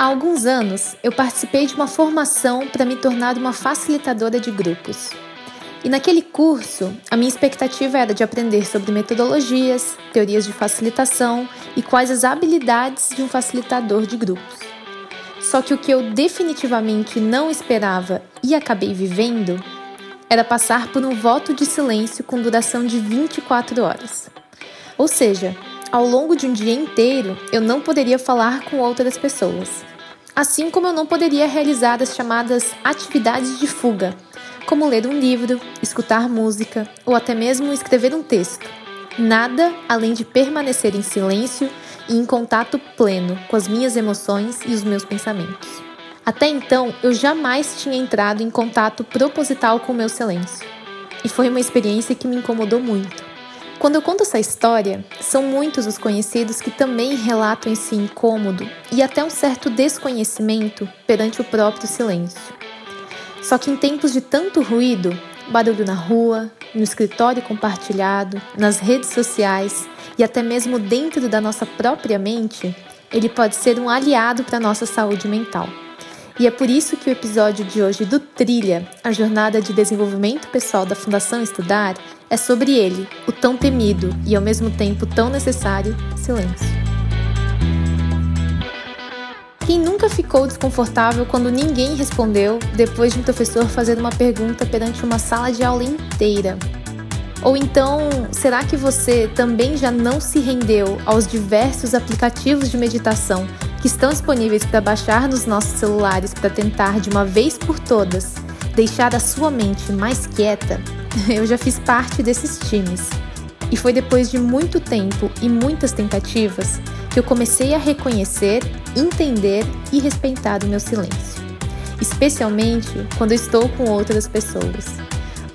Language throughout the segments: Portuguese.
Há alguns anos, eu participei de uma formação para me tornar uma facilitadora de grupos. E naquele curso, a minha expectativa era de aprender sobre metodologias, teorias de facilitação e quais as habilidades de um facilitador de grupos. Só que o que eu definitivamente não esperava e acabei vivendo era passar por um voto de silêncio com duração de 24 horas. Ou seja, ao longo de um dia inteiro, eu não poderia falar com outras pessoas. Assim como eu não poderia realizar as chamadas atividades de fuga, como ler um livro, escutar música ou até mesmo escrever um texto. Nada além de permanecer em silêncio e em contato pleno com as minhas emoções e os meus pensamentos. Até então, eu jamais tinha entrado em contato proposital com o meu silêncio. E foi uma experiência que me incomodou muito. Quando eu conto essa história, são muitos os conhecidos que também relatam esse incômodo e até um certo desconhecimento perante o próprio silêncio. Só que em tempos de tanto ruído, barulho na rua, no escritório compartilhado, nas redes sociais e até mesmo dentro da nossa própria mente, ele pode ser um aliado para a nossa saúde mental. E é por isso que o episódio de hoje do Trilha, a jornada de desenvolvimento pessoal da Fundação Estudar, é sobre ele, o tão temido e ao mesmo tempo tão necessário silêncio. Quem nunca ficou desconfortável quando ninguém respondeu depois de um professor fazer uma pergunta perante uma sala de aula inteira? Ou então, será que você também já não se rendeu aos diversos aplicativos de meditação que estão disponíveis para baixar nos nossos celulares para tentar, de uma vez por todas, deixar a sua mente mais quieta, eu já fiz parte desses times. E foi depois de muito tempo e muitas tentativas que eu comecei a reconhecer, entender e respeitar o meu silêncio, especialmente quando estou com outras pessoas.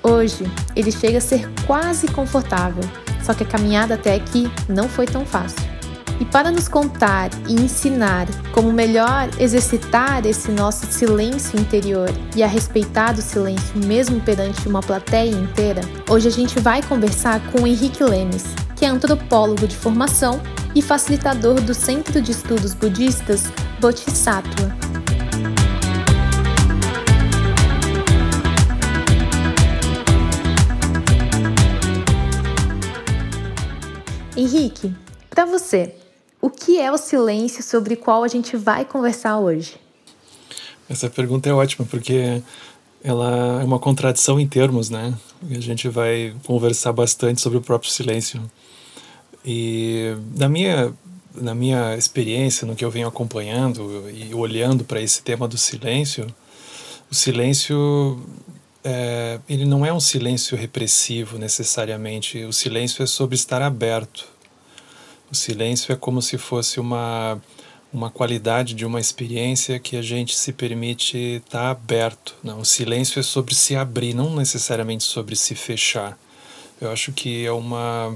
Hoje, ele chega a ser quase confortável, só que a caminhada até aqui não foi tão fácil. E para nos contar e ensinar como melhor exercitar esse nosso silêncio interior e a respeitar o silêncio mesmo perante uma plateia inteira, hoje a gente vai conversar com o Henrique Lemes, que é antropólogo de formação e facilitador do Centro de Estudos Budistas Bodhisattva. Henrique, para você, o que é o silêncio sobre o qual a gente vai conversar hoje? Essa pergunta é ótima porque ela é uma contradição em termos, né? A gente vai conversar bastante sobre o próprio silêncio. E na minha na minha experiência, no que eu venho acompanhando e olhando para esse tema do silêncio, o silêncio é, ele não é um silêncio repressivo necessariamente. O silêncio é sobre estar aberto o silêncio é como se fosse uma, uma qualidade de uma experiência que a gente se permite estar tá aberto. Não, o silêncio é sobre se abrir, não necessariamente sobre se fechar. Eu acho que é uma,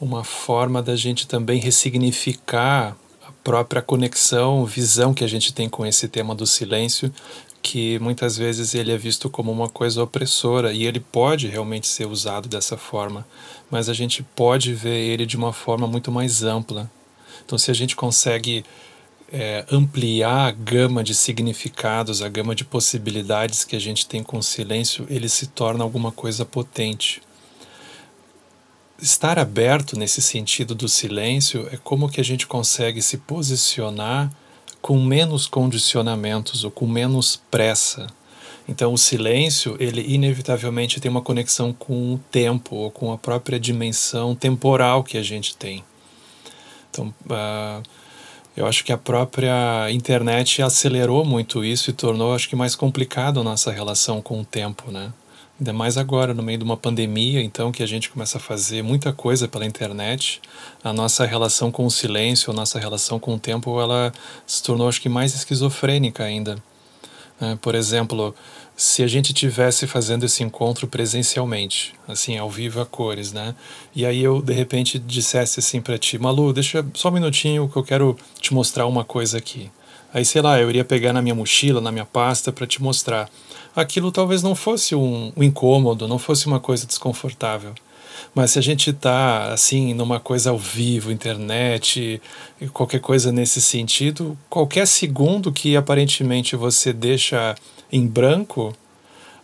uma forma da gente também ressignificar a própria conexão, visão que a gente tem com esse tema do silêncio, que muitas vezes ele é visto como uma coisa opressora e ele pode realmente ser usado dessa forma mas a gente pode ver ele de uma forma muito mais ampla. Então, se a gente consegue é, ampliar a gama de significados, a gama de possibilidades que a gente tem com o silêncio, ele se torna alguma coisa potente. Estar aberto nesse sentido do silêncio é como que a gente consegue se posicionar com menos condicionamentos ou com menos pressa então, o silêncio, ele inevitavelmente tem uma conexão com o tempo, ou com a própria dimensão temporal que a gente tem. Então, uh, eu acho que a própria internet acelerou muito isso e tornou, acho que, mais complicado a nossa relação com o tempo, né? Ainda mais agora, no meio de uma pandemia, então, que a gente começa a fazer muita coisa pela internet, a nossa relação com o silêncio, a nossa relação com o tempo, ela se tornou, acho que, mais esquizofrênica ainda. Né? Por exemplo, se a gente tivesse fazendo esse encontro presencialmente, assim, ao vivo a cores, né? E aí eu de repente dissesse assim para ti, Malu, deixa só um minutinho que eu quero te mostrar uma coisa aqui. Aí sei lá, eu iria pegar na minha mochila, na minha pasta para te mostrar. Aquilo talvez não fosse um, um incômodo, não fosse uma coisa desconfortável. Mas se a gente está assim numa coisa ao vivo, internet, qualquer coisa nesse sentido, qualquer segundo que aparentemente você deixa em branco,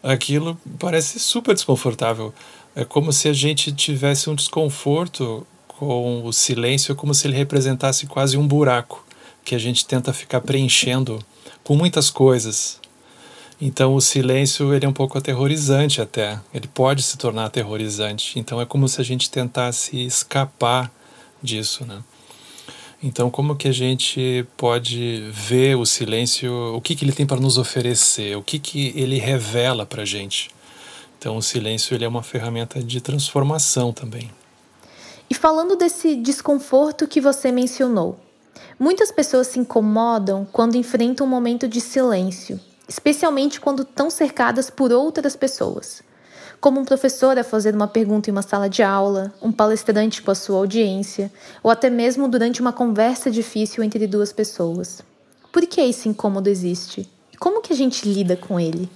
aquilo parece super desconfortável. É como se a gente tivesse um desconforto com o silêncio, como se ele representasse quase um buraco que a gente tenta ficar preenchendo com muitas coisas. Então o silêncio ele é um pouco aterrorizante até. Ele pode se tornar aterrorizante. Então é como se a gente tentasse escapar disso, né? Então como que a gente pode ver o silêncio, o que que ele tem para nos oferecer, o que que ele revela para gente? Então o silêncio ele é uma ferramenta de transformação também. E falando desse desconforto que você mencionou, muitas pessoas se incomodam quando enfrentam um momento de silêncio especialmente quando estão cercadas por outras pessoas. Como um professor a fazer uma pergunta em uma sala de aula, um palestrante com a sua audiência, ou até mesmo durante uma conversa difícil entre duas pessoas. Por que esse incômodo existe? E como que a gente lida com ele?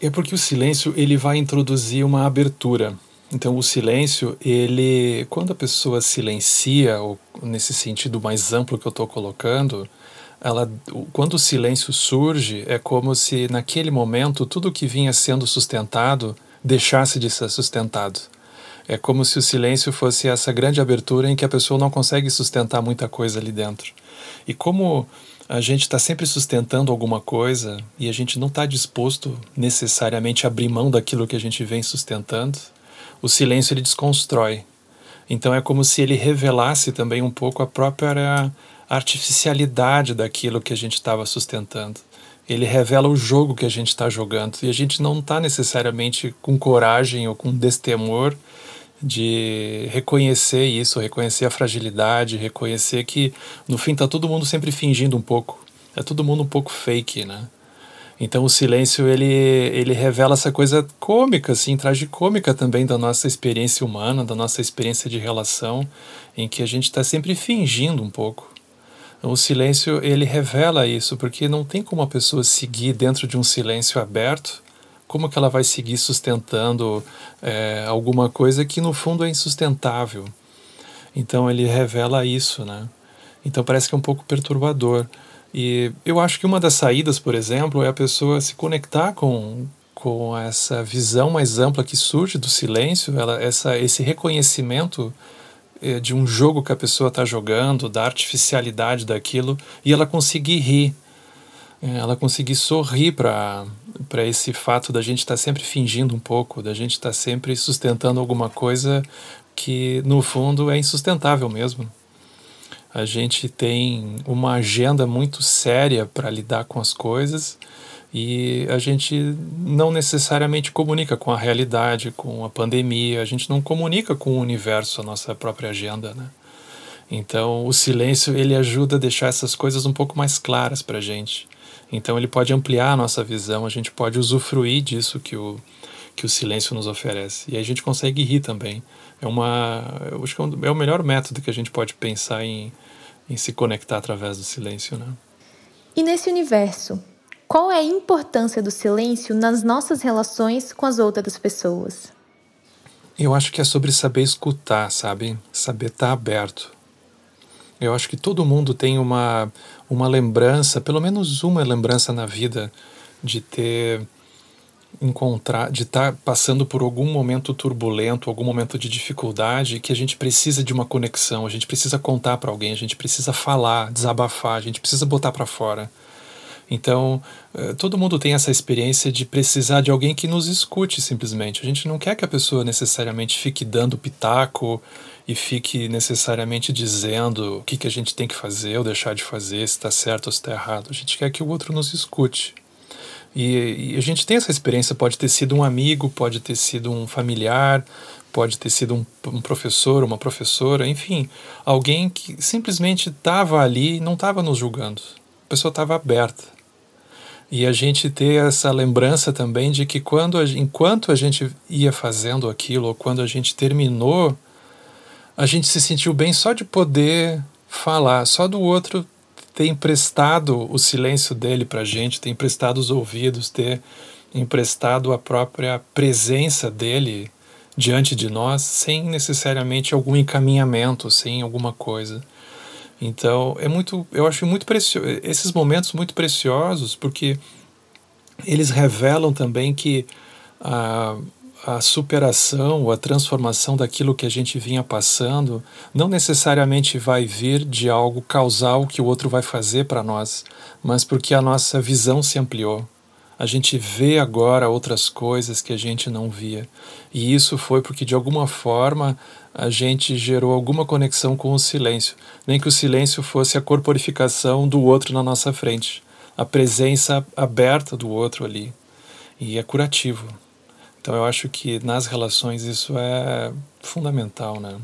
É porque o silêncio ele vai introduzir uma abertura. Então o silêncio, ele, quando a pessoa silencia, ou nesse sentido mais amplo que eu estou colocando, ela, quando o silêncio surge, é como se naquele momento tudo que vinha sendo sustentado deixasse de ser sustentado. É como se o silêncio fosse essa grande abertura em que a pessoa não consegue sustentar muita coisa ali dentro. E como a gente está sempre sustentando alguma coisa e a gente não está disposto necessariamente a abrir mão daquilo que a gente vem sustentando, o silêncio ele desconstrói. Então é como se ele revelasse também um pouco a própria artificialidade daquilo que a gente estava sustentando. Ele revela o jogo que a gente está jogando e a gente não está necessariamente com coragem ou com destemor de reconhecer isso, reconhecer a fragilidade, reconhecer que no fim está todo mundo sempre fingindo um pouco. É todo mundo um pouco fake, né? Então o silêncio ele ele revela essa coisa cômica, assim, tragicômica também da nossa experiência humana, da nossa experiência de relação, em que a gente está sempre fingindo um pouco. O silêncio ele revela isso, porque não tem como a pessoa seguir dentro de um silêncio aberto, como que ela vai seguir sustentando é, alguma coisa que no fundo é insustentável. Então ele revela isso, né? Então parece que é um pouco perturbador. E eu acho que uma das saídas, por exemplo, é a pessoa se conectar com, com essa visão mais ampla que surge do silêncio, ela, essa, esse reconhecimento de um jogo que a pessoa está jogando, da artificialidade daquilo, e ela conseguir rir, é, ela conseguir sorrir para esse fato da gente estar tá sempre fingindo um pouco, da gente estar tá sempre sustentando alguma coisa que no fundo é insustentável mesmo. A gente tem uma agenda muito séria para lidar com as coisas e a gente não necessariamente comunica com a realidade, com a pandemia, a gente não comunica com o universo, a nossa própria agenda, né? Então, o silêncio ele ajuda a deixar essas coisas um pouco mais claras para a gente. Então, ele pode ampliar a nossa visão, a gente pode usufruir disso que o, que o silêncio nos oferece. E a gente consegue rir também. É uma, eu acho que é, é o melhor método que a gente pode pensar em, em se conectar através do silêncio, né? E nesse universo, qual é a importância do silêncio nas nossas relações com as outras pessoas? Eu acho que é sobre saber escutar, sabe? Saber estar tá aberto. Eu acho que todo mundo tem uma, uma lembrança, pelo menos uma lembrança na vida, de ter encontrar, de estar tá passando por algum momento turbulento, algum momento de dificuldade, que a gente precisa de uma conexão, a gente precisa contar para alguém, a gente precisa falar, desabafar, a gente precisa botar para fora. Então, eh, todo mundo tem essa experiência de precisar de alguém que nos escute simplesmente. A gente não quer que a pessoa necessariamente fique dando pitaco e fique necessariamente dizendo o que, que a gente tem que fazer ou deixar de fazer, se está certo ou se está errado. A gente quer que o outro nos escute. E, e, a gente tem essa experiência, pode ter sido um amigo, pode ter sido um familiar, pode ter sido um, um professor, uma professora, enfim, alguém que simplesmente estava ali não estava nos julgando. A pessoa estava aberta. E a gente ter essa lembrança também de que quando a, enquanto a gente ia fazendo aquilo, ou quando a gente terminou, a gente se sentiu bem só de poder falar, só do outro ter emprestado o silêncio dele para a gente, ter emprestado os ouvidos, ter emprestado a própria presença dele diante de nós sem necessariamente algum encaminhamento, sem alguma coisa. Então, é muito, eu acho muito precioso, esses momentos muito preciosos, porque eles revelam também que a, a superação, a transformação daquilo que a gente vinha passando, não necessariamente vai vir de algo causal que o outro vai fazer para nós, mas porque a nossa visão se ampliou. A gente vê agora outras coisas que a gente não via. E isso foi porque, de alguma forma, a gente gerou alguma conexão com o silêncio. Nem que o silêncio fosse a corporificação do outro na nossa frente, a presença aberta do outro ali. E é curativo. Então eu acho que nas relações isso é fundamental, né?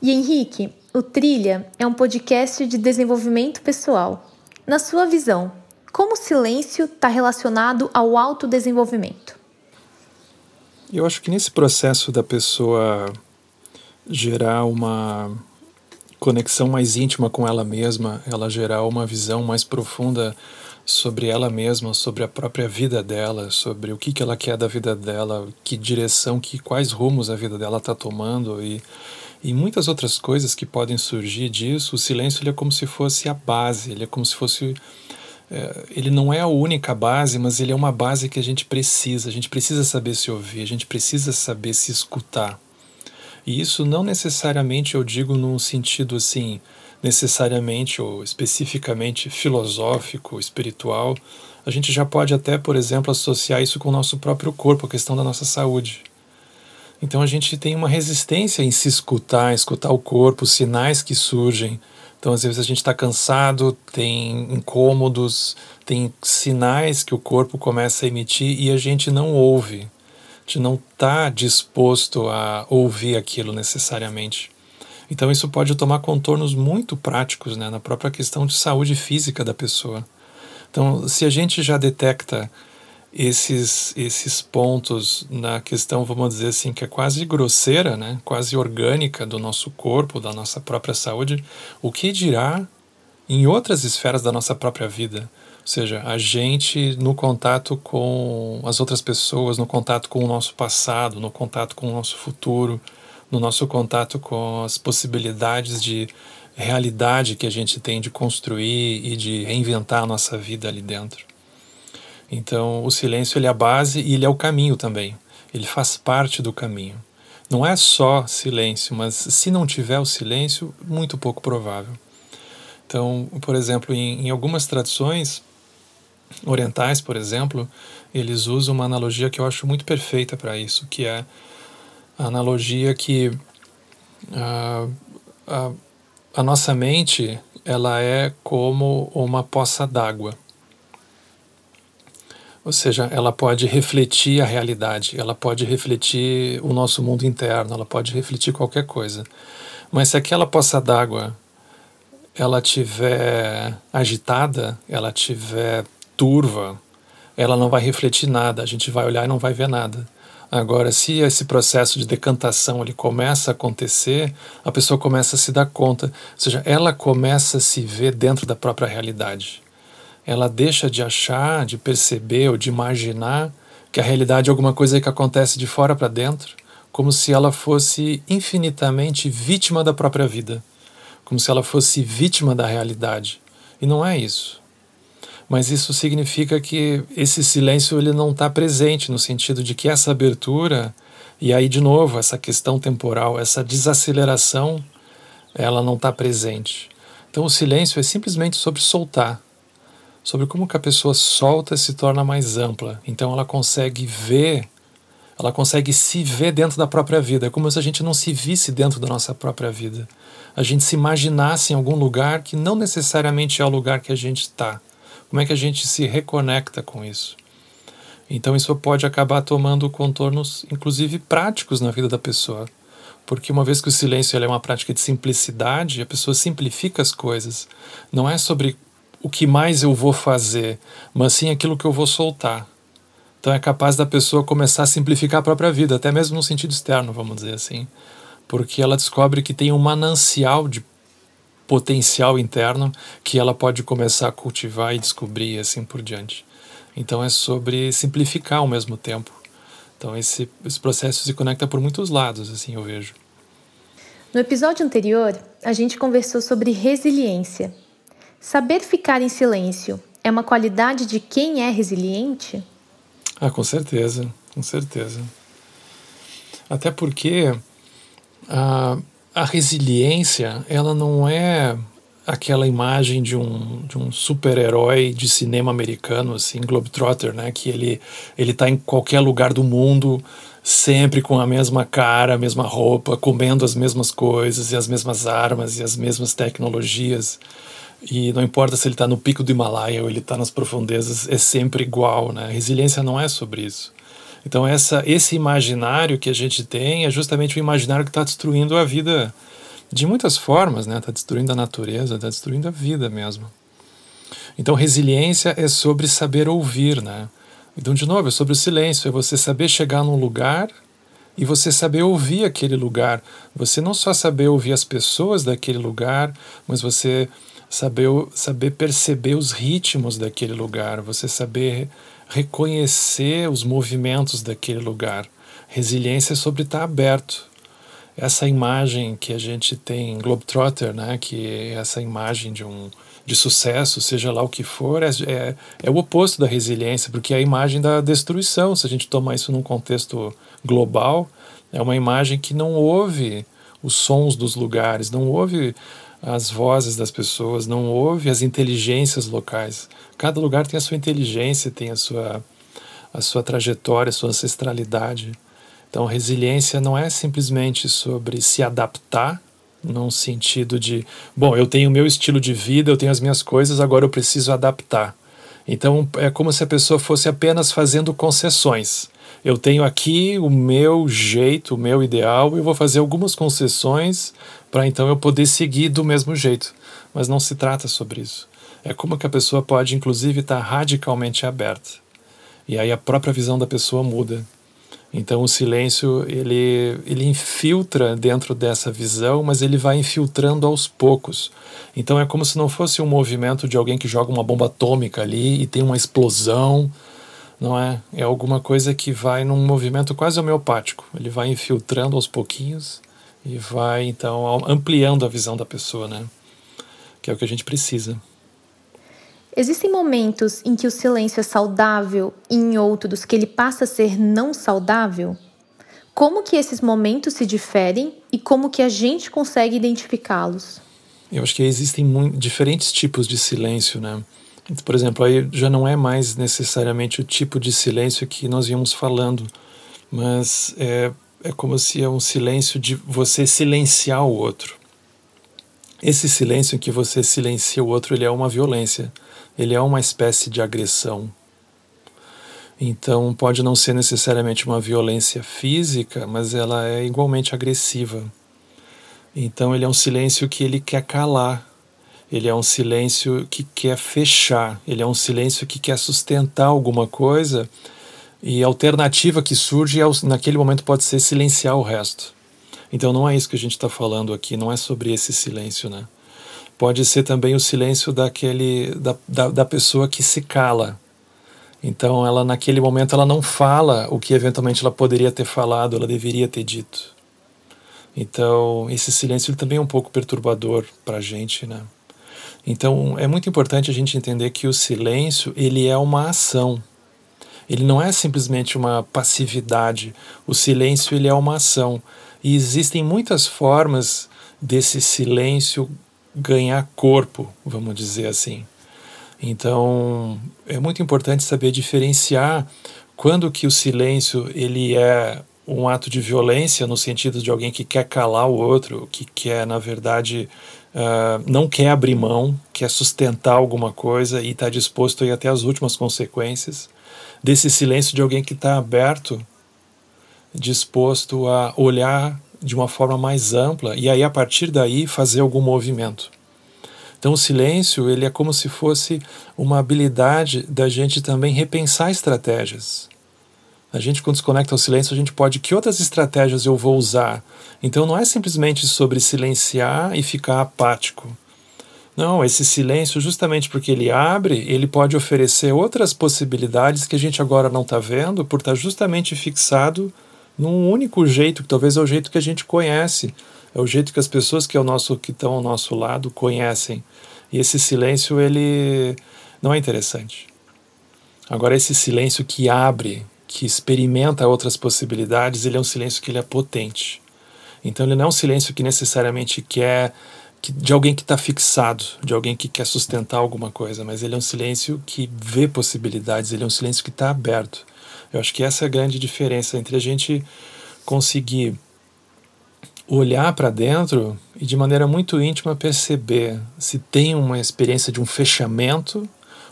E Henrique, o Trilha é um podcast de desenvolvimento pessoal. Na sua visão, como o silêncio está relacionado ao autodesenvolvimento? Eu acho que nesse processo da pessoa gerar uma conexão mais íntima com ela mesma, ela gerar uma visão mais profunda sobre ela mesma, sobre a própria vida dela, sobre o que, que ela quer da vida dela, que direção, que quais rumos a vida dela está tomando e, e muitas outras coisas que podem surgir disso. O silêncio ele é como se fosse a base, ele é como se fosse é, ele não é a única base, mas ele é uma base que a gente precisa. A gente precisa saber se ouvir, a gente precisa saber se escutar. E isso não necessariamente eu digo num sentido assim, necessariamente ou especificamente filosófico, espiritual. A gente já pode até, por exemplo, associar isso com o nosso próprio corpo, a questão da nossa saúde. Então a gente tem uma resistência em se escutar, escutar o corpo, os sinais que surgem. Então, às vezes, a gente está cansado, tem incômodos, tem sinais que o corpo começa a emitir e a gente não ouve. Gente não está disposto a ouvir aquilo necessariamente. Então, isso pode tomar contornos muito práticos né, na própria questão de saúde física da pessoa. Então, se a gente já detecta esses, esses pontos na questão, vamos dizer assim, que é quase grosseira, né? quase orgânica do nosso corpo, da nossa própria saúde, o que dirá em outras esferas da nossa própria vida? Ou seja, a gente no contato com as outras pessoas, no contato com o nosso passado, no contato com o nosso futuro, no nosso contato com as possibilidades de realidade que a gente tem de construir e de reinventar a nossa vida ali dentro. Então, o silêncio ele é a base e ele é o caminho também. Ele faz parte do caminho. Não é só silêncio, mas se não tiver o silêncio, muito pouco provável. Então, por exemplo, em, em algumas tradições orientais, por exemplo, eles usam uma analogia que eu acho muito perfeita para isso, que é a analogia que a, a, a nossa mente ela é como uma poça d'água. Ou seja, ela pode refletir a realidade, ela pode refletir o nosso mundo interno, ela pode refletir qualquer coisa. Mas se aquela poça d'água ela tiver agitada, ela tiver turva, ela não vai refletir nada, a gente vai olhar e não vai ver nada. Agora, se esse processo de decantação ele começa a acontecer, a pessoa começa a se dar conta, ou seja, ela começa a se ver dentro da própria realidade. Ela deixa de achar, de perceber ou de imaginar que a realidade é alguma coisa que acontece de fora para dentro, como se ela fosse infinitamente vítima da própria vida, como se ela fosse vítima da realidade. E não é isso. Mas isso significa que esse silêncio ele não está presente no sentido de que essa abertura e aí de novo essa questão temporal, essa desaceleração, ela não está presente. Então o silêncio é simplesmente sobre soltar, sobre como que a pessoa solta se torna mais ampla. Então ela consegue ver, ela consegue se ver dentro da própria vida. É como se a gente não se visse dentro da nossa própria vida. A gente se imaginasse em algum lugar que não necessariamente é o lugar que a gente está. Como é que a gente se reconecta com isso? Então isso pode acabar tomando contornos, inclusive práticos na vida da pessoa. Porque uma vez que o silêncio é uma prática de simplicidade, a pessoa simplifica as coisas. Não é sobre o que mais eu vou fazer, mas sim aquilo que eu vou soltar. Então é capaz da pessoa começar a simplificar a própria vida, até mesmo no sentido externo, vamos dizer assim. Porque ela descobre que tem um manancial de potencial interno que ela pode começar a cultivar e descobrir assim por diante. Então é sobre simplificar ao mesmo tempo. Então esse, esse processo se conecta por muitos lados, assim eu vejo. No episódio anterior, a gente conversou sobre resiliência. Saber ficar em silêncio é uma qualidade de quem é resiliente? Ah, com certeza, com certeza. Até porque a, a resiliência, ela não é aquela imagem de um, de um super-herói de cinema americano, assim, Globetrotter, né? Que ele, ele tá em qualquer lugar do mundo, sempre com a mesma cara, a mesma roupa, comendo as mesmas coisas e as mesmas armas e as mesmas tecnologias. E não importa se ele está no pico do Himalaia ou ele está nas profundezas, é sempre igual, né? Resiliência não é sobre isso. Então essa, esse imaginário que a gente tem é justamente o imaginário que está destruindo a vida de muitas formas, né? Está destruindo a natureza, está destruindo a vida mesmo. Então resiliência é sobre saber ouvir, né? Então de novo é sobre o silêncio, é você saber chegar num lugar e você saber ouvir aquele lugar. Você não só saber ouvir as pessoas daquele lugar, mas você saber, saber perceber os ritmos daquele lugar, você saber reconhecer os movimentos daquele lugar. Resiliência é sobre estar aberto. Essa imagem que a gente tem em Globetrotter, né, que é essa imagem de um de sucesso, seja lá o que for, é, é, é o oposto da resiliência, porque é a imagem da destruição. Se a gente tomar isso num contexto global, é uma imagem que não ouve os sons dos lugares, não ouve as vozes das pessoas, não ouve as inteligências locais. Cada lugar tem a sua inteligência, tem a sua, a sua trajetória, a sua ancestralidade. Então, resiliência não é simplesmente sobre se adaptar, num sentido de, bom, eu tenho o meu estilo de vida, eu tenho as minhas coisas, agora eu preciso adaptar. Então, é como se a pessoa fosse apenas fazendo concessões. Eu tenho aqui o meu jeito, o meu ideal, eu vou fazer algumas concessões para então eu poder seguir do mesmo jeito. Mas não se trata sobre isso. É como que a pessoa pode, inclusive, estar tá radicalmente aberta. E aí a própria visão da pessoa muda. Então o silêncio ele, ele infiltra dentro dessa visão, mas ele vai infiltrando aos poucos. Então é como se não fosse um movimento de alguém que joga uma bomba atômica ali e tem uma explosão, não é? É alguma coisa que vai num movimento quase homeopático. Ele vai infiltrando aos pouquinhos e vai então ampliando a visão da pessoa, né? Que é o que a gente precisa. Existem momentos em que o silêncio é saudável e em outros que ele passa a ser não saudável? Como que esses momentos se diferem e como que a gente consegue identificá-los? Eu acho que existem diferentes tipos de silêncio, né? Por exemplo, aí já não é mais necessariamente o tipo de silêncio que nós íamos falando, mas é, é como se é um silêncio de você silenciar o outro. Esse silêncio em que você silencia o outro, ele é uma violência, ele é uma espécie de agressão. Então, pode não ser necessariamente uma violência física, mas ela é igualmente agressiva. Então, ele é um silêncio que ele quer calar, ele é um silêncio que quer fechar, ele é um silêncio que quer sustentar alguma coisa e a alternativa que surge é, naquele momento pode ser silenciar o resto. Então não é isso que a gente está falando aqui, não é sobre esse silêncio, né? Pode ser também o silêncio daquele da, da, da pessoa que se cala. Então ela naquele momento ela não fala o que eventualmente ela poderia ter falado, ela deveria ter dito. Então esse silêncio também é um pouco perturbador para a gente, né? Então é muito importante a gente entender que o silêncio ele é uma ação. Ele não é simplesmente uma passividade. O silêncio ele é uma ação. E existem muitas formas desse silêncio ganhar corpo, vamos dizer assim. Então, é muito importante saber diferenciar quando que o silêncio ele é um ato de violência no sentido de alguém que quer calar o outro, que quer, na verdade, uh, não quer abrir mão, quer sustentar alguma coisa e está disposto a ir até as últimas consequências, desse silêncio de alguém que está aberto, disposto a olhar de uma forma mais ampla e aí a partir daí fazer algum movimento. Então o silêncio ele é como se fosse uma habilidade da gente também repensar estratégias. A gente quando se conecta ao silêncio a gente pode que outras estratégias eu vou usar. Então não é simplesmente sobre silenciar e ficar apático, Não, esse silêncio, justamente porque ele abre, ele pode oferecer outras possibilidades que a gente agora não está vendo, por estar tá justamente fixado num único jeito, que talvez é o jeito que a gente conhece, é o jeito que as pessoas que, é que estão ao nosso lado conhecem. E esse silêncio, ele não é interessante. Agora, esse silêncio que abre, que experimenta outras possibilidades, ele é um silêncio que ele é potente. Então, ele não é um silêncio que necessariamente quer que, de alguém que está fixado, de alguém que quer sustentar alguma coisa, mas ele é um silêncio que vê possibilidades, ele é um silêncio que está aberto. Eu acho que essa é a grande diferença entre a gente conseguir olhar para dentro e de maneira muito íntima perceber se tem uma experiência de um fechamento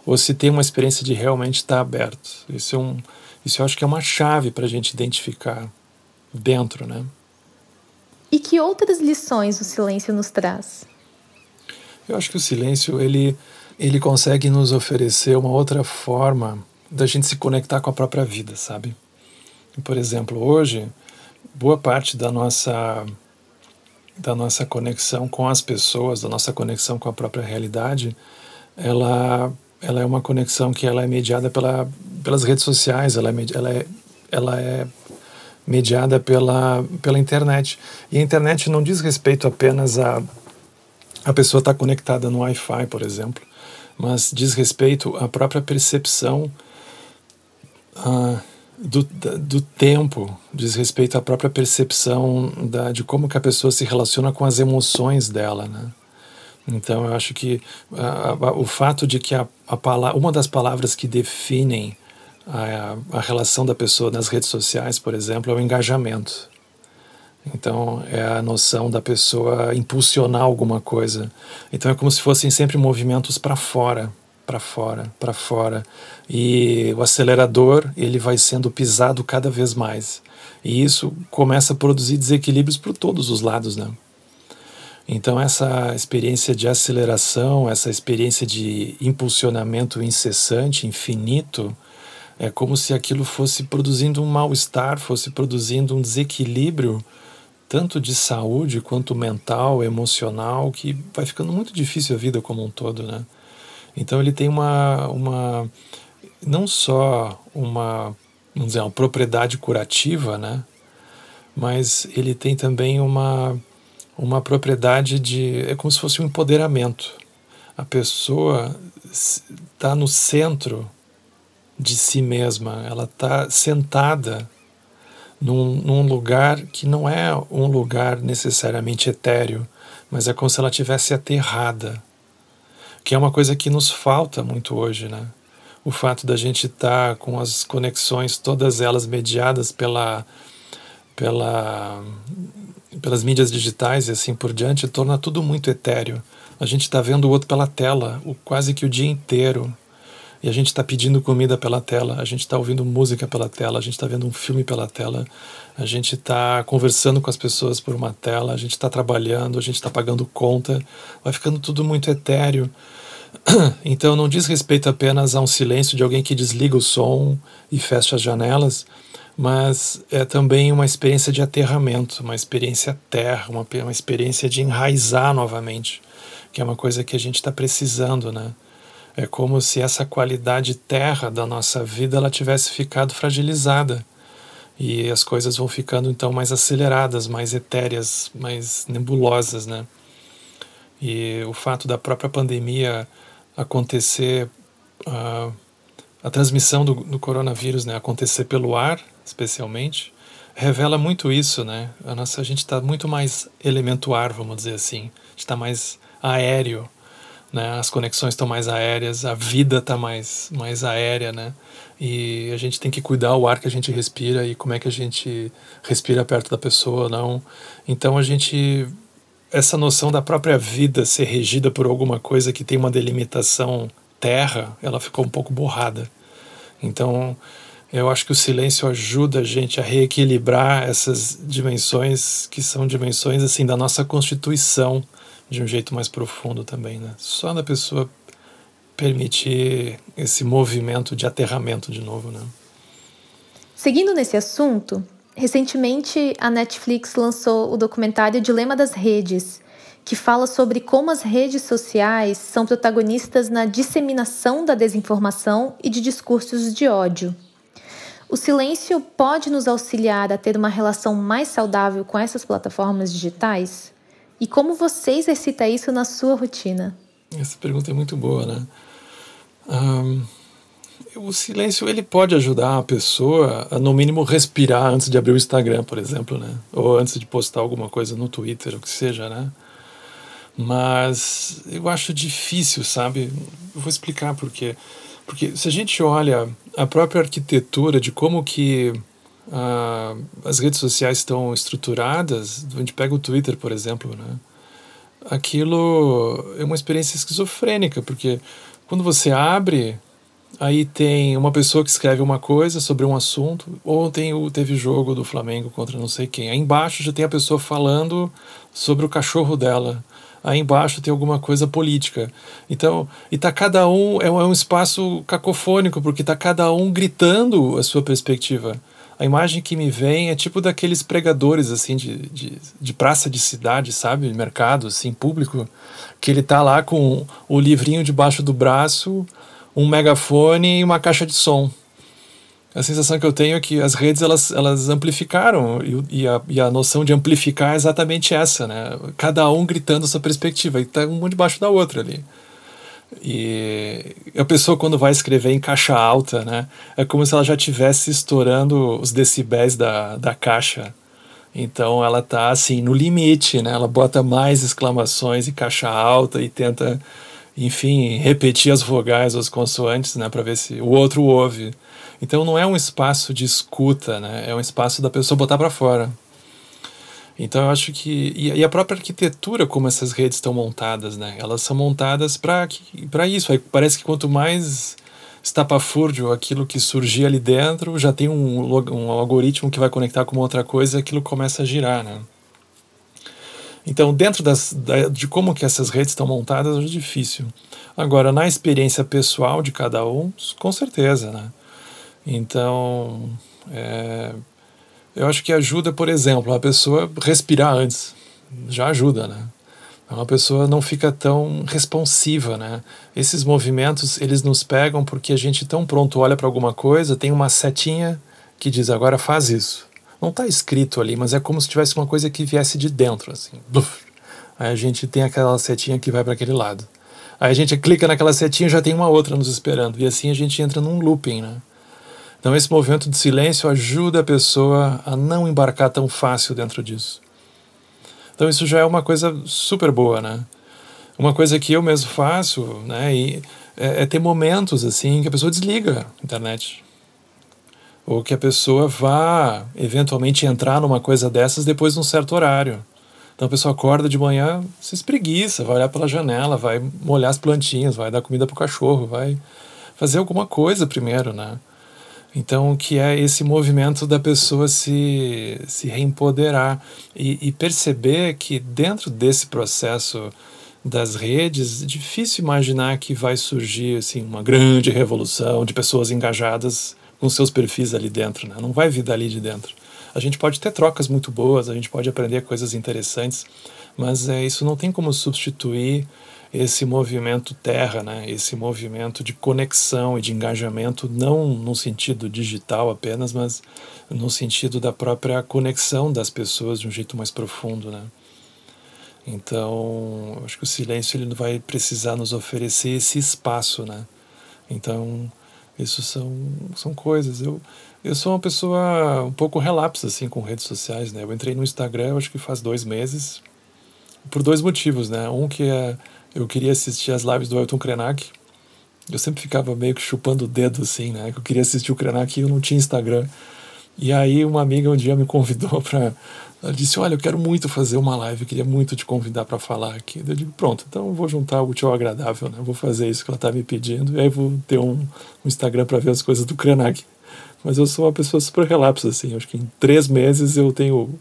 ou se tem uma experiência de realmente estar aberto. Isso é um, isso eu acho que é uma chave para a gente identificar dentro, né? E que outras lições o silêncio nos traz? Eu acho que o silêncio ele ele consegue nos oferecer uma outra forma da gente se conectar com a própria vida, sabe? Por exemplo, hoje boa parte da nossa da nossa conexão com as pessoas, da nossa conexão com a própria realidade, ela ela é uma conexão que ela é mediada pela, pelas redes sociais, ela é, ela é, ela é mediada pela, pela internet. E a internet não diz respeito apenas a a pessoa estar tá conectada no Wi-Fi, por exemplo, mas diz respeito à própria percepção uh, do, do tempo, diz respeito à própria percepção da, de como que a pessoa se relaciona com as emoções dela, né? Então eu acho que uh, o fato de que a, a uma das palavras que definem a, a relação da pessoa nas redes sociais, por exemplo, é o engajamento. Então é a noção da pessoa impulsionar alguma coisa. Então é como se fossem sempre movimentos para fora, para fora, para fora. E o acelerador ele vai sendo pisado cada vez mais. E isso começa a produzir desequilíbrios por todos os lados, né? Então essa experiência de aceleração, essa experiência de impulsionamento incessante, infinito, é como se aquilo fosse produzindo um mal-estar, fosse produzindo um desequilíbrio, tanto de saúde quanto mental, emocional, que vai ficando muito difícil a vida como um todo, né? Então ele tem uma, uma não só uma, vamos dizer, uma propriedade curativa, né? Mas ele tem também uma, uma propriedade de. É como se fosse um empoderamento. A pessoa está no centro de si mesma, ela está sentada num, num, lugar que não é um lugar necessariamente etéreo, mas é como se ela tivesse aterrada, que é uma coisa que nos falta muito hoje, né? O fato da gente estar tá com as conexões, todas elas mediadas pela, pela, pelas mídias digitais e assim por diante, torna tudo muito etéreo. A gente está vendo o outro pela tela, o, quase que o dia inteiro e a gente está pedindo comida pela tela, a gente está ouvindo música pela tela, a gente está vendo um filme pela tela, a gente está conversando com as pessoas por uma tela, a gente está trabalhando, a gente está pagando conta, vai ficando tudo muito etéreo. Então não diz respeito apenas a um silêncio de alguém que desliga o som e fecha as janelas, mas é também uma experiência de aterramento, uma experiência terra, uma, uma experiência de enraizar novamente, que é uma coisa que a gente está precisando, né? É como se essa qualidade terra da nossa vida ela tivesse ficado fragilizada. E as coisas vão ficando então mais aceleradas, mais etéreas, mais nebulosas, né? E o fato da própria pandemia acontecer, uh, a transmissão do, do, coronavírus, né, acontecer pelo ar, especialmente, revela muito isso, né? A nossa a gente está muito mais elemento ar, vamos dizer assim, está mais aéreo né? As conexões estão mais aéreas, a vida está mais, mais aérea, né? E a gente tem que cuidar o ar que a gente respira e como é que a gente respira perto da pessoa, não. Então a gente essa noção da própria vida ser regida por alguma coisa que tem uma delimitação terra, ela ficou um pouco borrada. Então, eu acho que o silêncio ajuda a gente a reequilibrar essas dimensões que são dimensões assim da nossa constituição de um jeito mais profundo também, né? Só da pessoa permitir esse movimento de aterramento de novo, né? Seguindo nesse assunto, recentemente a Netflix lançou o documentário Dilema das Redes, que fala sobre como as redes sociais são protagonistas na disseminação da desinformação e de discursos de ódio. O silêncio pode nos auxiliar a ter uma relação mais saudável com essas plataformas digitais? E como você exercita isso na sua rotina? Essa pergunta é muito boa, né? Um, o silêncio ele pode ajudar a pessoa a, no mínimo, respirar antes de abrir o Instagram, por exemplo, né? Ou antes de postar alguma coisa no Twitter, o que seja, né? Mas eu acho difícil, sabe? Eu vou explicar por quê. Porque se a gente olha a própria arquitetura de como que uh, as redes sociais estão estruturadas, a gente pega o Twitter, por exemplo, né? aquilo é uma experiência esquizofrênica, porque quando você abre, aí tem uma pessoa que escreve uma coisa sobre um assunto, ontem teve jogo do Flamengo contra não sei quem, aí embaixo já tem a pessoa falando sobre o cachorro dela aí embaixo tem alguma coisa política. Então, e tá cada um, é um, é um espaço cacofônico, porque tá cada um gritando a sua perspectiva. A imagem que me vem é tipo daqueles pregadores, assim, de, de, de praça de cidade, sabe? Mercado, assim, público, que ele tá lá com o livrinho debaixo do braço, um megafone e uma caixa de som a sensação que eu tenho é que as redes elas, elas amplificaram e, e, a, e a noção de amplificar é exatamente essa, né? Cada um gritando sua perspectiva e tá uma debaixo da outra ali. E a pessoa quando vai escrever em caixa alta, né? É como se ela já estivesse estourando os decibéis da, da caixa. Então ela tá assim no limite, né? Ela bota mais exclamações em caixa alta e tenta, enfim, repetir as vogais as consoantes, né? Para ver se o outro ouve. Então não é um espaço de escuta, né? É um espaço da pessoa botar para fora. Então eu acho que e, a própria arquitetura como essas redes estão montadas, né? Elas são montadas para para isso. Aí parece que quanto mais estapafúrdio aquilo que surgir ali dentro, já tem um, um algoritmo que vai conectar com outra coisa, e aquilo começa a girar, né? Então, dentro das, da, de como que essas redes estão montadas, é difícil. Agora, na experiência pessoal de cada um, com certeza, né? Então, é, eu acho que ajuda, por exemplo, a pessoa respirar antes. Já ajuda, né? Uma pessoa não fica tão responsiva, né? Esses movimentos, eles nos pegam porque a gente tão pronto olha para alguma coisa, tem uma setinha que diz agora faz isso. Não está escrito ali, mas é como se tivesse uma coisa que viesse de dentro, assim. Aí a gente tem aquela setinha que vai para aquele lado. Aí a gente clica naquela setinha e já tem uma outra nos esperando. E assim a gente entra num looping, né? Então, esse movimento de silêncio ajuda a pessoa a não embarcar tão fácil dentro disso. Então, isso já é uma coisa super boa, né? Uma coisa que eu mesmo faço, né? E é, é ter momentos assim que a pessoa desliga a internet. Ou que a pessoa vá eventualmente entrar numa coisa dessas depois de um certo horário. Então a pessoa acorda de manhã, se espreguiça, vai olhar pela janela, vai molhar as plantinhas, vai dar comida pro cachorro, vai fazer alguma coisa primeiro, né? Então, que é esse movimento da pessoa se, se reempoderar e, e perceber que dentro desse processo das redes, é difícil imaginar que vai surgir assim, uma grande revolução de pessoas engajadas com seus perfis ali dentro. Né? Não vai vir dali de dentro. A gente pode ter trocas muito boas, a gente pode aprender coisas interessantes, mas é, isso não tem como substituir esse movimento terra, né? esse movimento de conexão e de engajamento, não no sentido digital apenas, mas no sentido da própria conexão das pessoas de um jeito mais profundo. Né? Então, acho que o silêncio ele vai precisar nos oferecer esse espaço. Né? Então, isso são, são coisas. Eu, eu sou uma pessoa um pouco relapsa assim, com redes sociais. Né? Eu entrei no Instagram, acho que faz dois meses, por dois motivos. Né? Um que é eu queria assistir as lives do Elton Krenak. Eu sempre ficava meio que chupando o dedo assim, né? Que eu queria assistir o Krenak e eu não tinha Instagram. E aí uma amiga um dia me convidou para ela disse: "Olha, eu quero muito fazer uma live, eu queria muito te convidar para falar aqui". Eu digo: "Pronto, então eu vou juntar o útil ao agradável, né? Eu vou fazer isso que ela tá me pedindo e aí vou ter um, um Instagram para ver as coisas do Krenak". Mas eu sou uma pessoa super relapsa assim, acho que em três meses eu tenho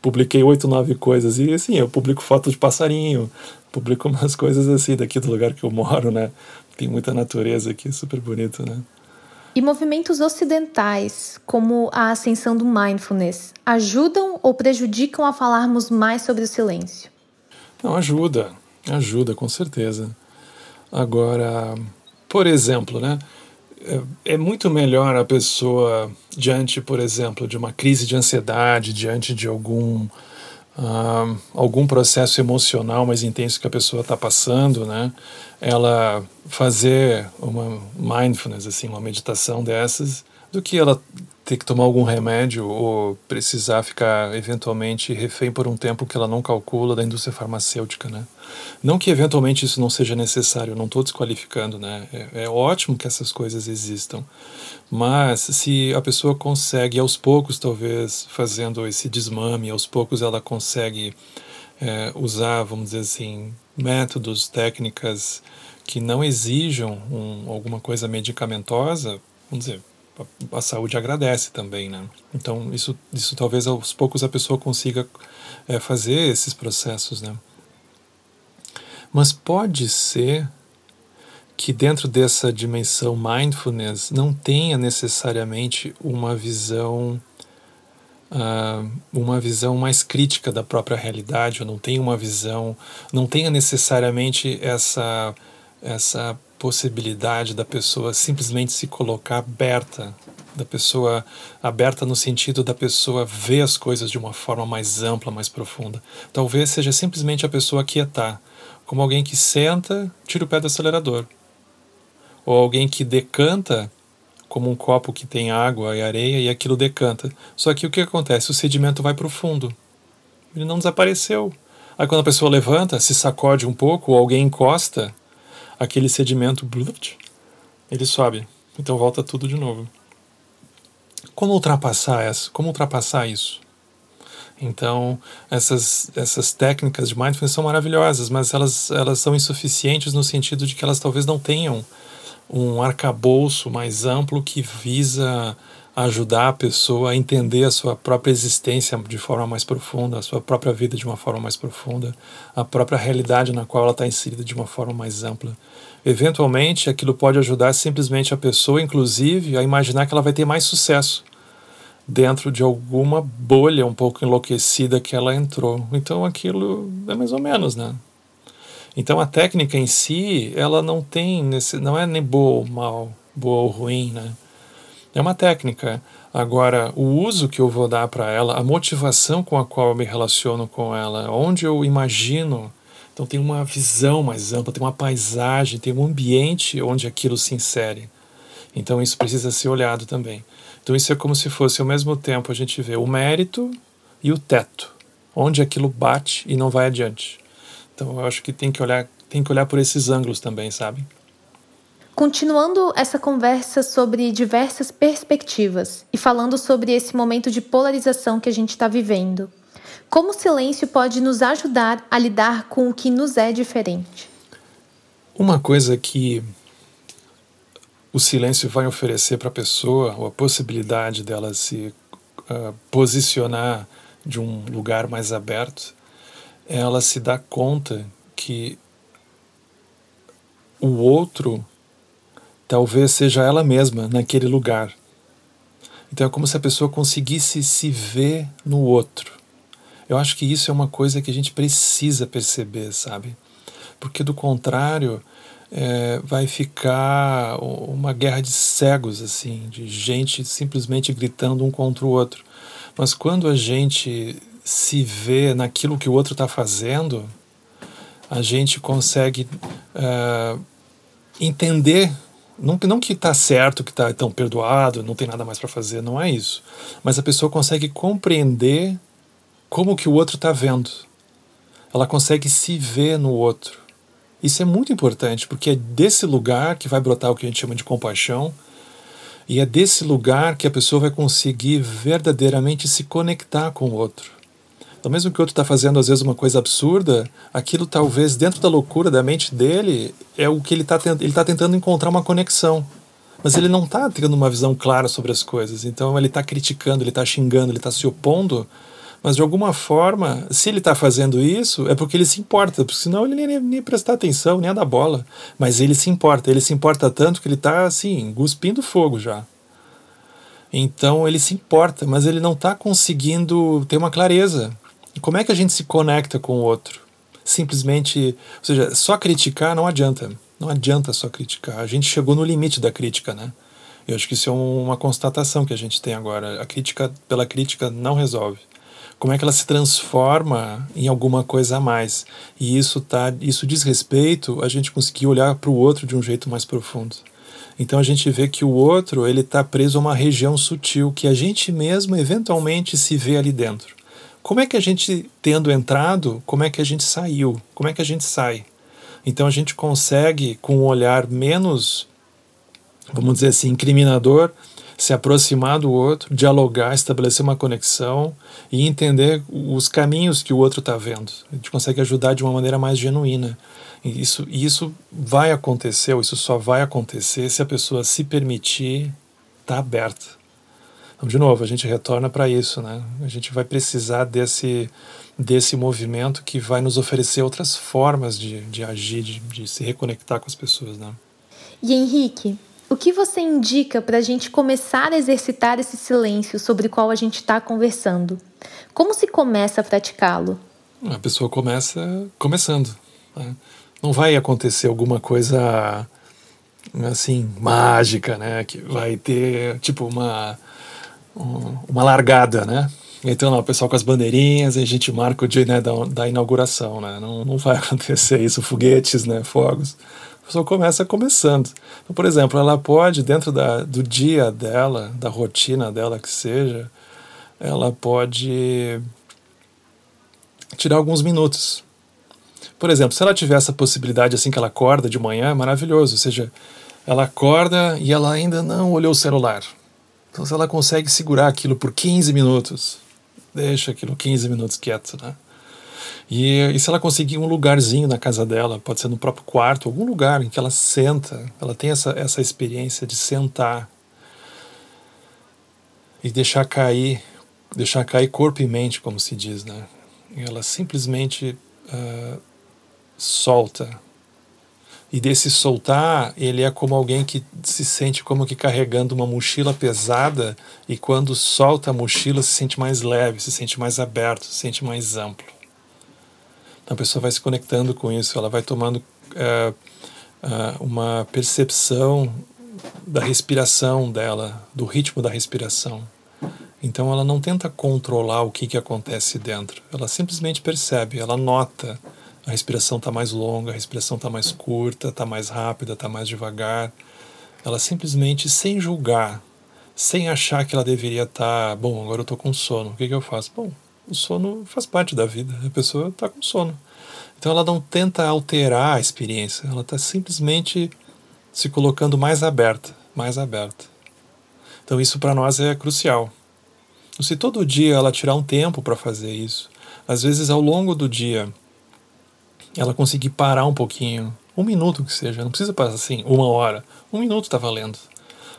publiquei oito, nove coisas. E assim, eu publico foto de passarinho, publico umas coisas assim daqui do lugar que eu moro, né? Tem muita natureza aqui, super bonito, né? E movimentos ocidentais, como a ascensão do mindfulness, ajudam ou prejudicam a falarmos mais sobre o silêncio? Não, ajuda, ajuda, com certeza. Agora, por exemplo, né? É, é muito melhor a pessoa, diante, por exemplo, de uma crise de ansiedade, diante de algum, uh, algum processo emocional mais intenso que a pessoa está passando, né? Ela fazer uma mindfulness, assim, uma meditação dessas, do que ela ter que tomar algum remédio ou precisar ficar eventualmente refém por um tempo que ela não calcula da indústria farmacêutica, né? Não que eventualmente isso não seja necessário, não estou desqualificando, né? É, é, ótimo que essas coisas existam, mas se a pessoa consegue aos poucos, talvez, fazendo esse desmame, aos poucos ela consegue é, usar, vamos dizer assim, métodos, técnicas que não exijam um, alguma coisa medicamentosa, vamos dizer, a saúde agradece também, né? Então isso, isso talvez aos poucos a pessoa consiga é, fazer esses processos, né? Mas pode ser que dentro dessa dimensão mindfulness não tenha necessariamente uma visão uh, uma visão mais crítica da própria realidade, ou não tenha uma visão, não tenha necessariamente essa essa possibilidade da pessoa simplesmente se colocar aberta, da pessoa aberta no sentido da pessoa ver as coisas de uma forma mais ampla, mais profunda. Talvez seja simplesmente a pessoa quietar, como alguém que senta, tira o pé do acelerador, ou alguém que decanta como um copo que tem água e areia e aquilo decanta. Só que o que acontece? O sedimento vai para o fundo. Ele não desapareceu. Aí quando a pessoa levanta, se sacode um pouco, ou alguém encosta, aquele sedimento ele sobe. Então volta tudo de novo. Como ultrapassar essa? Como ultrapassar isso? Então, essas, essas técnicas de mindfulness são maravilhosas, mas elas, elas são insuficientes no sentido de que elas talvez não tenham um arcabouço mais amplo que visa ajudar a pessoa a entender a sua própria existência de forma mais profunda, a sua própria vida de uma forma mais profunda, a própria realidade na qual ela está inserida de uma forma mais ampla. Eventualmente, aquilo pode ajudar simplesmente a pessoa, inclusive, a imaginar que ela vai ter mais sucesso dentro de alguma bolha um pouco enlouquecida que ela entrou. Então, aquilo é mais ou menos, né? Então, a técnica em si, ela não tem, não é nem boa ou mal, boa ou ruim, né? É uma técnica. Agora, o uso que eu vou dar para ela, a motivação com a qual eu me relaciono com ela, onde eu imagino. Então, tem uma visão mais ampla, tem uma paisagem, tem um ambiente onde aquilo se insere. Então, isso precisa ser olhado também. Então, isso é como se fosse ao mesmo tempo a gente vê o mérito e o teto, onde aquilo bate e não vai adiante. Então, eu acho que tem que olhar, tem que olhar por esses ângulos também, sabe? Continuando essa conversa sobre diversas perspectivas e falando sobre esse momento de polarização que a gente está vivendo, como o silêncio pode nos ajudar a lidar com o que nos é diferente? Uma coisa que o silêncio vai oferecer para a pessoa, ou a possibilidade dela se uh, posicionar de um lugar mais aberto, ela se dá conta que o outro talvez seja ela mesma naquele lugar. Então é como se a pessoa conseguisse se ver no outro. Eu acho que isso é uma coisa que a gente precisa perceber, sabe? Porque do contrário, é, vai ficar uma guerra de cegos, assim, de gente simplesmente gritando um contra o outro. Mas quando a gente se vê naquilo que o outro está fazendo, a gente consegue uh, entender não, não que está certo, que está tão perdoado, não tem nada mais para fazer, não é isso. Mas a pessoa consegue compreender como que o outro está vendo. Ela consegue se ver no outro. Isso é muito importante, porque é desse lugar que vai brotar o que a gente chama de compaixão, e é desse lugar que a pessoa vai conseguir verdadeiramente se conectar com o outro. Então, mesmo que o outro está fazendo às vezes uma coisa absurda, aquilo talvez dentro da loucura da mente dele é o que ele está ele tá tentando encontrar uma conexão. Mas ele não está tendo uma visão clara sobre as coisas. Então ele está criticando, ele está xingando, ele está se opondo. Mas de alguma forma, se ele está fazendo isso, é porque ele se importa, porque senão ele nem, nem, prestar atenção, nem a dar bola. Mas ele se importa, ele se importa tanto que ele está assim, cuspindo fogo já. Então ele se importa, mas ele não está conseguindo ter uma clareza. Como é que a gente se conecta com o outro? simplesmente, ou seja, só criticar não adianta. Não adianta só criticar. A gente chegou no limite da crítica, né? Eu acho que isso é uma constatação que a gente tem agora. A crítica pela crítica não resolve. Como é que ela se transforma em alguma coisa a mais? E isso tá, isso diz respeito a gente conseguir olhar para o outro de um jeito mais profundo. Então a gente vê que o outro ele está preso a uma região sutil que a gente mesmo eventualmente se vê ali dentro. Como é que a gente tendo entrado, como é que a gente saiu? Como é que a gente sai? Então a gente consegue com um olhar menos vamos dizer assim, incriminador, se aproximar do outro, dialogar, estabelecer uma conexão e entender os caminhos que o outro está vendo. A gente consegue ajudar de uma maneira mais genuína. E isso, isso vai acontecer, ou isso só vai acontecer se a pessoa se permitir estar tá aberta. Então, de novo, a gente retorna para isso, né? A gente vai precisar desse, desse movimento que vai nos oferecer outras formas de, de agir, de, de se reconectar com as pessoas, né? E Henrique, o que você indica para a gente começar a exercitar esse silêncio sobre o qual a gente está conversando? Como se começa a praticá-lo? A pessoa começa começando. Né? Não vai acontecer alguma coisa assim mágica, né? Que vai ter tipo uma uma largada, né? Então, o pessoal com as bandeirinhas, a gente marca o dia né, da, da inauguração, né? Não, não vai acontecer isso, foguetes, né? Fogos pessoa começa começando. Então, por exemplo, ela pode, dentro da, do dia dela, da rotina dela que seja, ela pode tirar alguns minutos. Por exemplo, se ela tiver essa possibilidade assim que ela acorda de manhã, é maravilhoso. Ou seja, ela acorda e ela ainda não olhou o celular. Então, se ela consegue segurar aquilo por 15 minutos, deixa aquilo 15 minutos quieto, né? E, e, se ela conseguir um lugarzinho na casa dela, pode ser no próprio quarto, algum lugar em que ela senta, ela tem essa, essa experiência de sentar e deixar cair, deixar cair corpo e mente, como se diz, né? E ela simplesmente uh, solta. E desse soltar, ele é como alguém que se sente como que carregando uma mochila pesada e quando solta a mochila se sente mais leve, se sente mais aberto, se sente mais amplo. A pessoa vai se conectando com isso, ela vai tomando é, é, uma percepção da respiração dela, do ritmo da respiração. Então ela não tenta controlar o que, que acontece dentro, ela simplesmente percebe, ela nota a respiração está mais longa, a respiração está mais curta, está mais rápida, está mais devagar. Ela simplesmente, sem julgar, sem achar que ela deveria estar, tá, bom, agora eu estou com sono, o que, que eu faço? Bom, o sono faz parte da vida, a pessoa está com sono. Então ela não tenta alterar a experiência, ela está simplesmente se colocando mais aberta, mais aberta. Então isso para nós é crucial. Se todo dia ela tirar um tempo para fazer isso, às vezes ao longo do dia ela conseguir parar um pouquinho, um minuto que seja, não precisa passar assim uma hora, um minuto está valendo.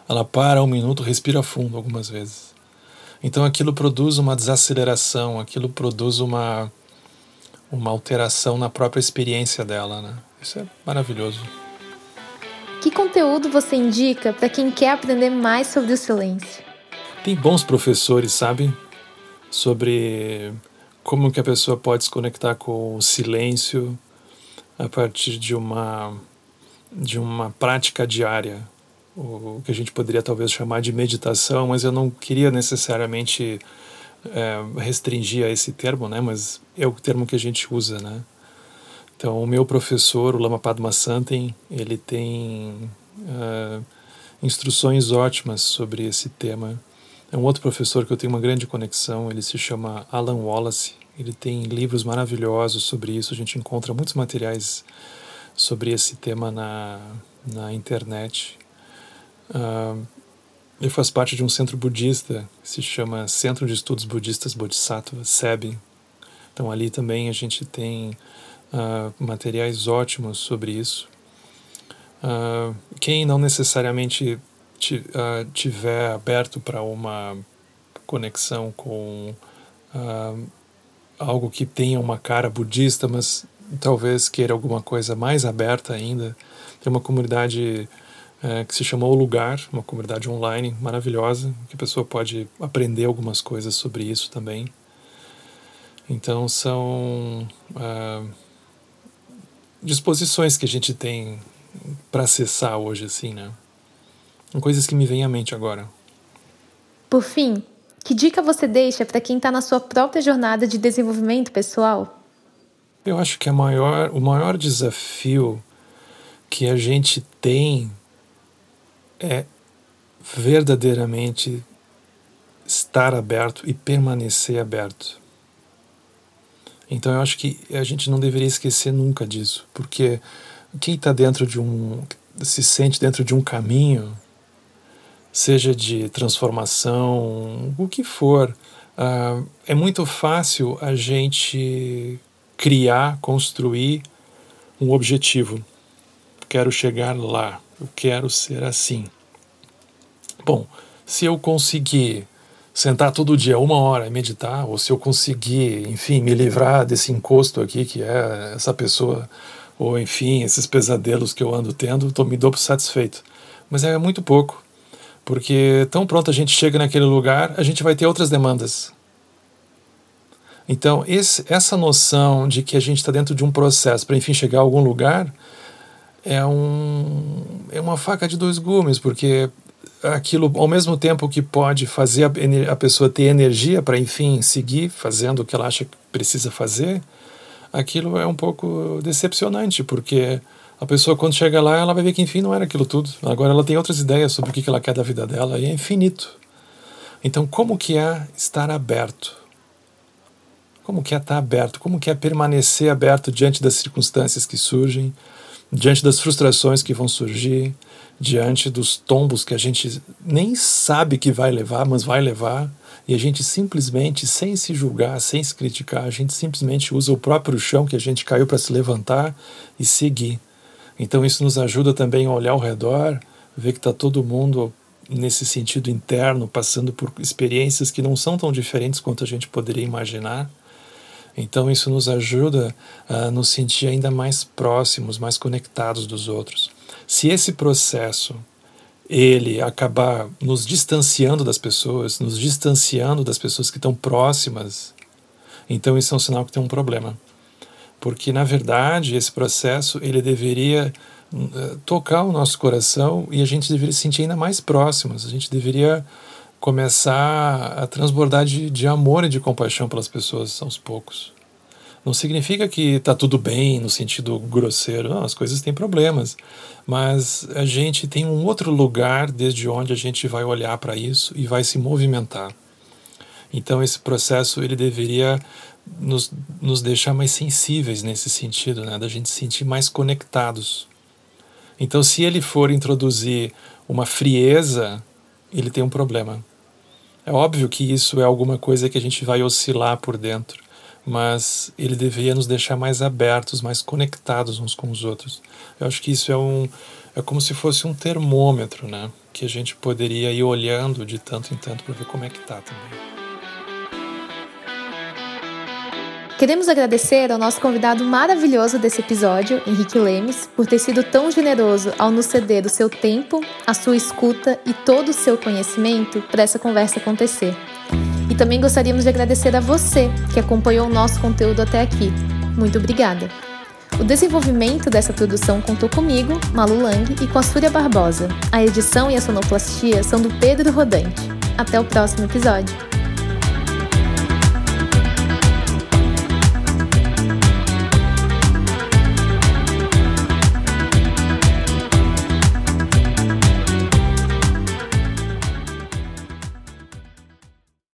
Ela para um minuto, respira fundo algumas vezes. Então aquilo produz uma desaceleração, aquilo produz uma, uma alteração na própria experiência dela. Né? Isso é maravilhoso. Que conteúdo você indica para quem quer aprender mais sobre o silêncio? Tem bons professores, sabe? Sobre como que a pessoa pode se conectar com o silêncio a partir de uma de uma prática diária o que a gente poderia talvez chamar de meditação, mas eu não queria necessariamente é, restringir a esse termo, né? Mas é o termo que a gente usa, né? Então, o meu professor, o Lama Padma Santen, ele tem uh, instruções ótimas sobre esse tema. É um outro professor que eu tenho uma grande conexão, ele se chama Alan Wallace. Ele tem livros maravilhosos sobre isso. A gente encontra muitos materiais sobre esse tema na, na internet. Uh, ele faz parte de um centro budista que se chama Centro de Estudos Budistas Bodhisattva, SEB. Então ali também a gente tem uh, materiais ótimos sobre isso. Uh, quem não necessariamente tiver aberto para uma conexão com algo que tenha uma cara budista, mas talvez queira alguma coisa mais aberta ainda, tem uma comunidade é, que se chamou O Lugar, uma comunidade online maravilhosa, que a pessoa pode aprender algumas coisas sobre isso também. Então são uh, disposições que a gente tem para acessar hoje, assim, né? São coisas que me vêm à mente agora. Por fim, que dica você deixa para quem está na sua própria jornada de desenvolvimento pessoal? Eu acho que maior, o maior desafio que a gente tem é verdadeiramente estar aberto e permanecer aberto. Então eu acho que a gente não deveria esquecer nunca disso, porque quem está dentro de um, se sente dentro de um caminho, seja de transformação, o que for, uh, é muito fácil a gente criar, construir um objetivo. Quero chegar lá, eu quero ser assim. Bom, se eu conseguir sentar todo dia uma hora e meditar, ou se eu conseguir, enfim, me livrar desse encosto aqui que é essa pessoa, ou enfim, esses pesadelos que eu ando tendo, tô, me dou por satisfeito. Mas é muito pouco, porque tão pronto a gente chega naquele lugar, a gente vai ter outras demandas. Então, esse, essa noção de que a gente está dentro de um processo para, enfim, chegar a algum lugar, é, um, é uma faca de dois gumes, porque aquilo, ao mesmo tempo que pode fazer a, a pessoa ter energia para, enfim, seguir fazendo o que ela acha que precisa fazer, aquilo é um pouco decepcionante, porque a pessoa, quando chega lá, ela vai ver que, enfim, não era aquilo tudo. Agora ela tem outras ideias sobre o que ela quer da vida dela e é infinito. Então, como que é estar aberto? Como que é estar aberto? Como que é permanecer aberto diante das circunstâncias que surgem, diante das frustrações que vão surgir, diante dos tombos que a gente nem sabe que vai levar, mas vai levar, e a gente simplesmente, sem se julgar, sem se criticar, a gente simplesmente usa o próprio chão que a gente caiu para se levantar e seguir. Então isso nos ajuda também a olhar ao redor, ver que está todo mundo nesse sentido interno, passando por experiências que não são tão diferentes quanto a gente poderia imaginar. Então isso nos ajuda a nos sentir ainda mais próximos, mais conectados dos outros. Se esse processo ele acabar nos distanciando das pessoas, nos distanciando das pessoas que estão próximas, então isso é um sinal que tem um problema. Porque na verdade esse processo ele deveria uh, tocar o nosso coração e a gente deveria se sentir ainda mais próximos. A gente deveria começar a transbordar de, de amor e de compaixão pelas pessoas aos poucos. Não significa que está tudo bem no sentido grosseiro, não, as coisas têm problemas, mas a gente tem um outro lugar desde onde a gente vai olhar para isso e vai se movimentar. Então esse processo ele deveria nos, nos deixar mais sensíveis nesse sentido, né, da gente se sentir mais conectados. Então se ele for introduzir uma frieza, ele tem um problema. É óbvio que isso é alguma coisa que a gente vai oscilar por dentro mas ele deveria nos deixar mais abertos, mais conectados uns com os outros. Eu acho que isso é um é como se fosse um termômetro, né, que a gente poderia ir olhando de tanto em tanto para ver como é que tá também. Queremos agradecer ao nosso convidado maravilhoso desse episódio, Henrique Lemes, por ter sido tão generoso ao nos ceder o seu tempo, a sua escuta e todo o seu conhecimento para essa conversa acontecer. E também gostaríamos de agradecer a você que acompanhou o nosso conteúdo até aqui. Muito obrigada! O desenvolvimento dessa produção contou comigo, Malu Lang, e com a Súria Barbosa. A edição e a sonoplastia são do Pedro Rodante. Até o próximo episódio!